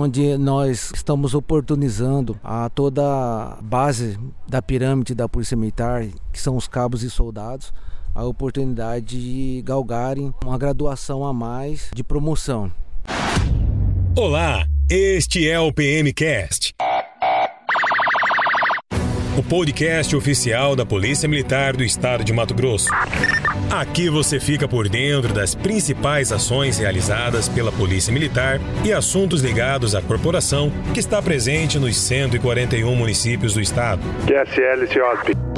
onde nós estamos oportunizando a toda a base da pirâmide da Polícia Militar, que são os cabos e soldados, a oportunidade de galgarem uma graduação a mais de promoção. Olá, este é o PMcast o podcast oficial da Polícia Militar do Estado de Mato Grosso. Aqui você fica por dentro das principais ações realizadas pela Polícia Militar e assuntos ligados à corporação que está presente nos 141 municípios do estado. QSL.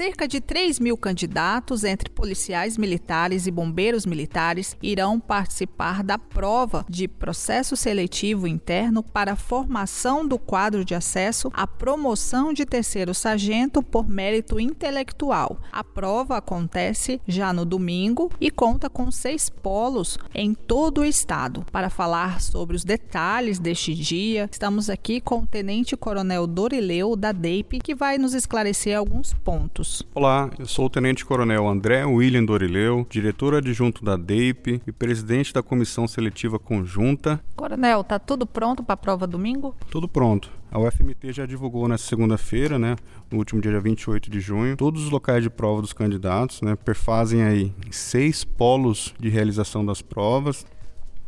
Cerca de 3 mil candidatos, entre policiais militares e bombeiros militares, irão participar da prova de processo seletivo interno para formação do quadro de acesso à promoção de terceiro sargento por mérito intelectual. A prova acontece já no domingo e conta com seis polos em todo o estado. Para falar sobre os detalhes deste dia, estamos aqui com o Tenente Coronel Dorileu, da DEIP, que vai nos esclarecer alguns pontos. Olá, eu sou o Tenente Coronel André William Dorileu, diretor adjunto da DEIP e presidente da Comissão Seletiva Conjunta. Coronel, tá tudo pronto para a prova domingo? Tudo pronto. A UFMT já divulgou nessa segunda-feira, né, no último dia 28 de junho, todos os locais de prova dos candidatos, né, perfazem aí seis polos de realização das provas.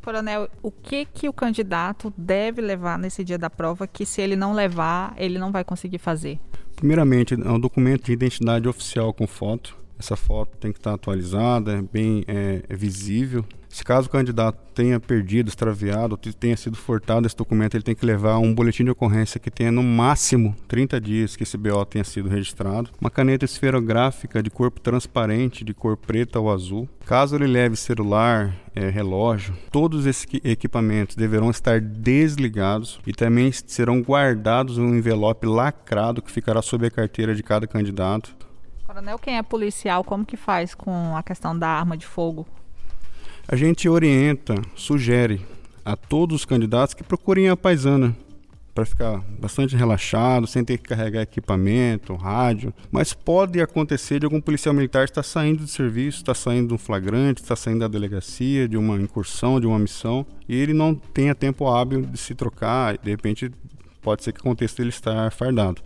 Coronel, o que que o candidato deve levar nesse dia da prova que se ele não levar, ele não vai conseguir fazer? Primeiramente, é um documento de identidade oficial com foto. Essa foto tem que estar atualizada, bem é, é visível. Se caso o candidato tenha perdido, extraviado, ou tenha sido furtado esse documento, ele tem que levar um boletim de ocorrência que tenha no máximo 30 dias que esse BO tenha sido registrado, uma caneta esferográfica de corpo transparente, de cor preta ou azul. Caso ele leve celular, é, relógio, todos esses equipamentos deverão estar desligados e também serão guardados em um envelope lacrado que ficará sob a carteira de cada candidato. Coronel, quem é policial, como que faz com a questão da arma de fogo? A gente orienta, sugere a todos os candidatos que procurem a paisana para ficar bastante relaxado, sem ter que carregar equipamento, rádio. Mas pode acontecer de algum policial militar estar saindo do serviço, estar saindo de um flagrante, estar saindo da delegacia, de uma incursão, de uma missão, e ele não tenha tempo hábil de se trocar, de repente pode ser que aconteça ele estar fardado.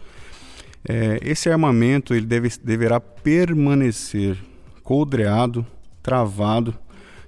É, esse armamento ele deve, deverá permanecer coldreado, travado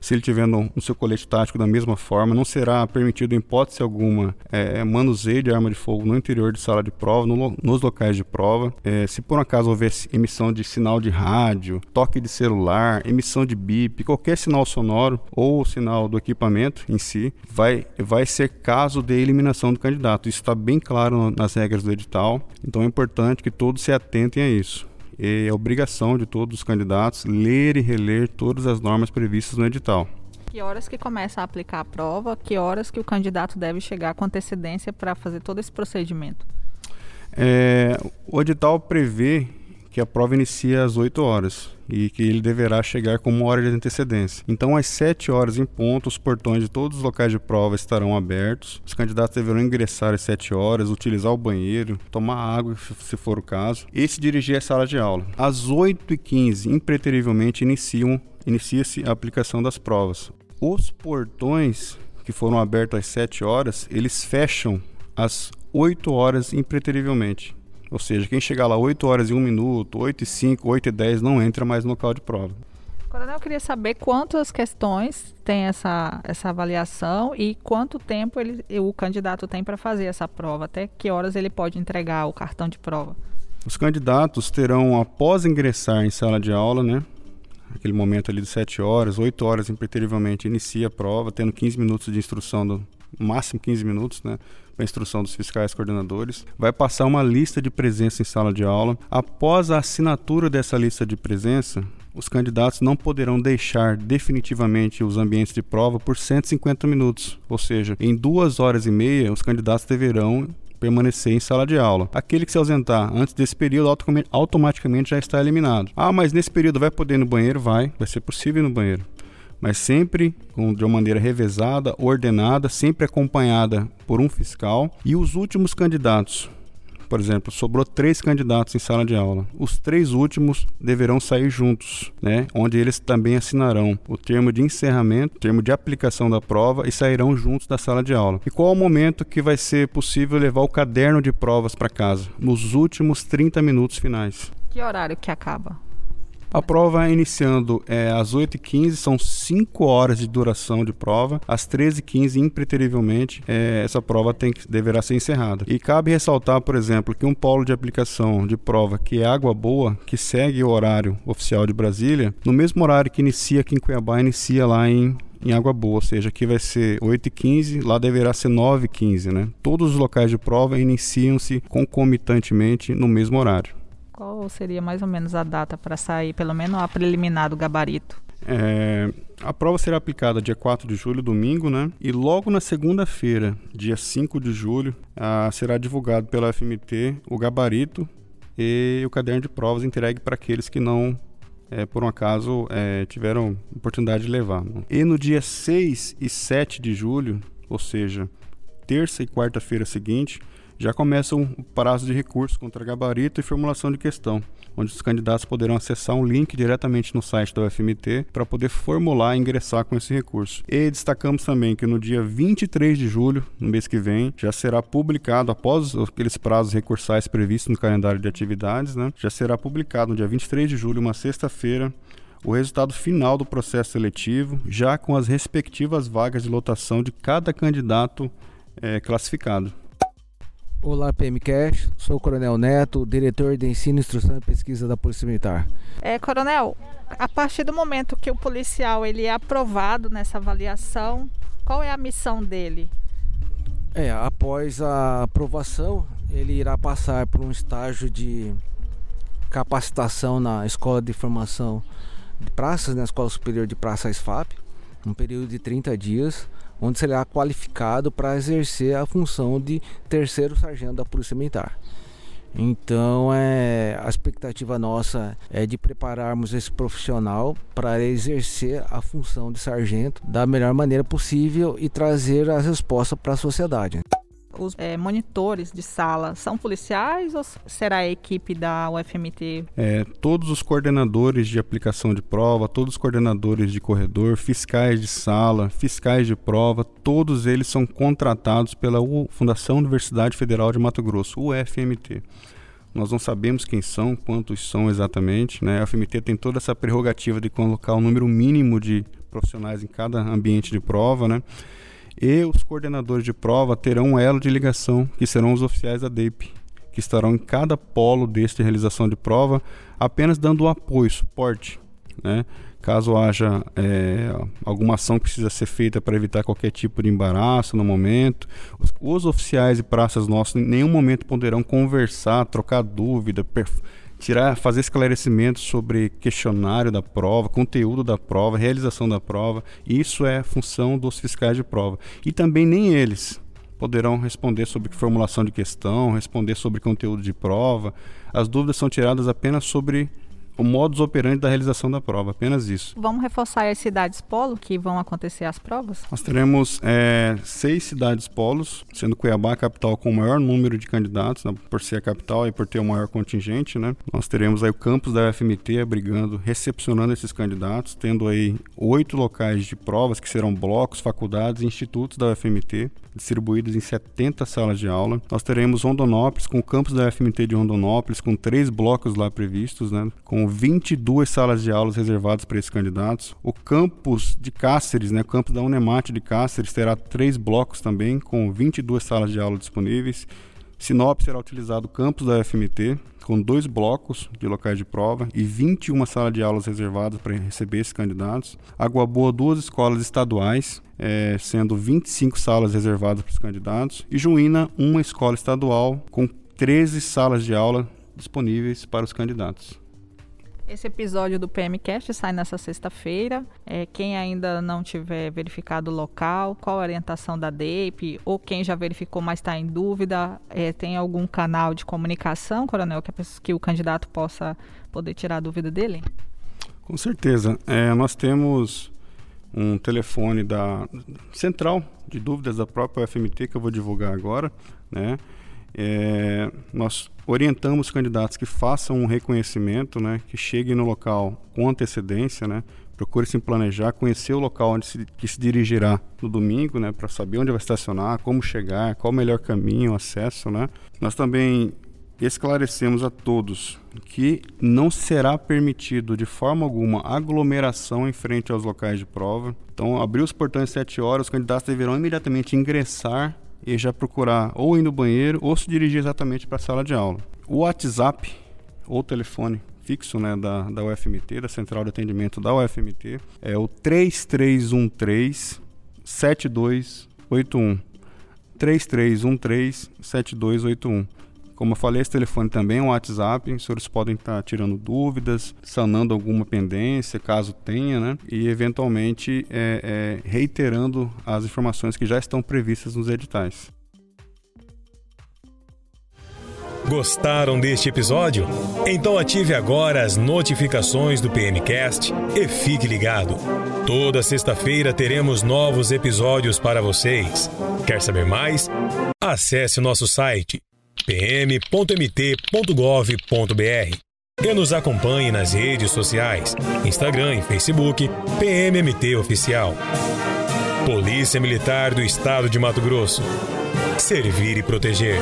se ele tiver no, no, seu colete tático da mesma forma, não será permitido, em hipótese alguma, é, manuseio de arma de fogo no interior de sala de prova, no, nos locais de prova. É, se por acaso houver emissão de sinal de rádio, toque de celular, emissão de bip, qualquer sinal sonoro ou sinal do equipamento em si, vai, vai ser caso de eliminação do candidato. Isso está bem claro nas regras do edital, então é importante que todos se atentem a isso é obrigação de todos os candidatos ler e reler todas as normas previstas no edital. Que horas que começa a aplicar a prova? Que horas que o candidato deve chegar com antecedência para fazer todo esse procedimento? É, o edital prevê que a prova inicia às 8 horas e que ele deverá chegar com uma hora de antecedência. Então, às 7 horas em ponto, os portões de todos os locais de prova estarão abertos. Os candidatos deverão ingressar às 7 horas, utilizar o banheiro, tomar água, se for o caso, e se dirigir à sala de aula. Às 8h15, impreterivelmente, inicia-se a aplicação das provas. Os portões que foram abertos às 7 horas, eles fecham às 8 horas impreterivelmente. Ou seja, quem chegar lá 8 horas e 1 minuto, 8 e 5, 8 e 10 não entra mais no local de prova. Coronel, eu queria saber quantas questões tem essa, essa avaliação e quanto tempo ele, o candidato tem para fazer essa prova, até que horas ele pode entregar o cartão de prova. Os candidatos terão, após ingressar em sala de aula, né, aquele momento ali de 7 horas, 8 horas impreterivelmente, inicia a prova, tendo 15 minutos de instrução, do, máximo 15 minutos, né, a instrução dos fiscais coordenadores, vai passar uma lista de presença em sala de aula. Após a assinatura dessa lista de presença, os candidatos não poderão deixar definitivamente os ambientes de prova por 150 minutos, ou seja, em duas horas e meia, os candidatos deverão permanecer em sala de aula. Aquele que se ausentar antes desse período automaticamente já está eliminado. Ah, mas nesse período vai poder ir no banheiro? Vai, vai ser possível ir no banheiro mas sempre de uma maneira revezada, ordenada, sempre acompanhada por um fiscal. E os últimos candidatos por exemplo, sobrou três candidatos em sala de aula. Os três últimos deverão sair juntos, né? Onde eles também assinarão o termo de encerramento, termo de aplicação da prova e sairão juntos da sala de aula. E qual é o momento que vai ser possível levar o caderno de provas para casa? Nos últimos 30 minutos finais. Que horário que acaba? A prova iniciando é, às 8h15, são 5 horas de duração de prova. Às 13h15, impreterivelmente, é, essa prova tem que, deverá ser encerrada. E cabe ressaltar, por exemplo, que um polo de aplicação de prova que é Água Boa, que segue o horário oficial de Brasília, no mesmo horário que inicia aqui em Cuiabá, inicia lá em em Água Boa, ou seja, aqui vai ser 8h15, lá deverá ser 9h15, né? Todos os locais de prova iniciam-se concomitantemente no mesmo horário. Qual seria mais ou menos a data para sair, pelo menos a preliminar do gabarito? É, a prova será aplicada dia 4 de julho, domingo, né? E logo na segunda-feira, dia 5 de julho, a, será divulgado pela FMT o gabarito e o caderno de provas entregue para aqueles que não, é, por um acaso, é, tiveram oportunidade de levar. Né? E no dia 6 e 7 de julho, ou seja, terça e quarta-feira seguinte, já começa o prazo de recurso contra gabarito e formulação de questão, onde os candidatos poderão acessar um link diretamente no site da UFMT para poder formular e ingressar com esse recurso. E destacamos também que no dia 23 de julho, no mês que vem, já será publicado, após aqueles prazos recursais previstos no calendário de atividades, né, já será publicado no dia 23 de julho, uma sexta-feira, o resultado final do processo seletivo, já com as respectivas vagas de lotação de cada candidato é, classificado. Olá, PMCast. Sou o Coronel Neto, diretor de Ensino, Instrução e Pesquisa da Polícia Militar. É, Coronel, a partir do momento que o policial ele é aprovado nessa avaliação, qual é a missão dele? É, após a aprovação, ele irá passar por um estágio de capacitação na Escola de Formação de Praças, na Escola Superior de Praça SFAP, um período de 30 dias onde será qualificado para exercer a função de terceiro sargento da Polícia Militar. Então, é, a expectativa nossa é de prepararmos esse profissional para exercer a função de sargento da melhor maneira possível e trazer as respostas para a sociedade os é, monitores de sala são policiais ou será a equipe da UFMT? É, todos os coordenadores de aplicação de prova, todos os coordenadores de corredor, fiscais de sala, fiscais de prova, todos eles são contratados pela Fundação Universidade Federal de Mato Grosso, UFMT. Nós não sabemos quem são, quantos são exatamente. Né? A UFMT tem toda essa prerrogativa de colocar o um número mínimo de profissionais em cada ambiente de prova, né? E os coordenadores de prova terão um elo de ligação, que serão os oficiais da DEIP, que estarão em cada polo deste realização de prova, apenas dando apoio, suporte, né? Caso haja é, alguma ação que precisa ser feita para evitar qualquer tipo de embaraço no momento, os, os oficiais e praças nossos em nenhum momento poderão conversar, trocar dúvida, tirar, fazer esclarecimentos sobre questionário da prova, conteúdo da prova, realização da prova. Isso é função dos fiscais de prova. E também nem eles poderão responder sobre formulação de questão, responder sobre conteúdo de prova. As dúvidas são tiradas apenas sobre o modus operandi da realização da prova, apenas isso. Vamos reforçar as cidades polo que vão acontecer as provas? Nós teremos é, seis cidades polos, sendo Cuiabá a capital com o maior número de candidatos, né, por ser a capital e por ter o maior contingente, né? Nós teremos aí o campus da UFMT abrigando, recepcionando esses candidatos, tendo aí oito locais de provas que serão blocos, faculdades e institutos da UFMT, distribuídos em 70 salas de aula. Nós teremos Rondonópolis, com o campus da UFMT de Rondonópolis, com três blocos lá previstos, né? Com 22 salas de aulas reservadas para esses candidatos. O campus de Cáceres, né, o campus da Unemate de Cáceres, terá três blocos também, com 22 salas de aula disponíveis. Sinop será utilizado o campus da FMT, com dois blocos de locais de prova e 21 salas de aulas reservadas para receber esses candidatos. Água Boa, duas escolas estaduais, é, sendo 25 salas reservadas para os candidatos. E Juína, uma escola estadual, com 13 salas de aula disponíveis para os candidatos. Esse episódio do PMCast sai nessa sexta-feira. É, quem ainda não tiver verificado o local, qual a orientação da DEIP, ou quem já verificou, mas está em dúvida, é, tem algum canal de comunicação, Coronel, que, que, o candidato possa poder tirar a dúvida dele? Com certeza. É, nós temos um telefone da central de dúvidas da própria FMT que eu vou divulgar agora, né? É, nós orientamos os candidatos que façam um reconhecimento, né, que cheguem no local com antecedência, né, procure se planejar, conhecer o local onde se, que se dirigirá no domingo, né, para saber onde vai estacionar, como chegar, qual o melhor caminho, acesso, né. Nós também esclarecemos a todos que não será permitido de forma alguma aglomeração em frente aos locais de prova. Então, abrir os portões às 7 horas, os candidatos deverão imediatamente ingressar e já procurar ou ir no banheiro ou se dirigir exatamente para a sala de aula. O WhatsApp ou telefone fixo né, da, da UFMT, da Central de Atendimento da UFMT, é o 3313 7281. 3313 7281. Como eu falei, esse telefone também é um WhatsApp. Os senhores podem estar tirando dúvidas, sanando alguma pendência, caso tenha, né? E eventualmente é, é, reiterando as informações que já estão previstas nos editais. Gostaram deste episódio? Então ative agora as notificações do PMcast e fique ligado. Toda sexta-feira teremos novos episódios para vocês. Quer saber mais? Acesse nosso site pm.mt.gov.br e nos acompanhe nas redes sociais, Instagram e Facebook, PMMT Oficial. Polícia Militar do Estado de Mato Grosso. Servir e proteger.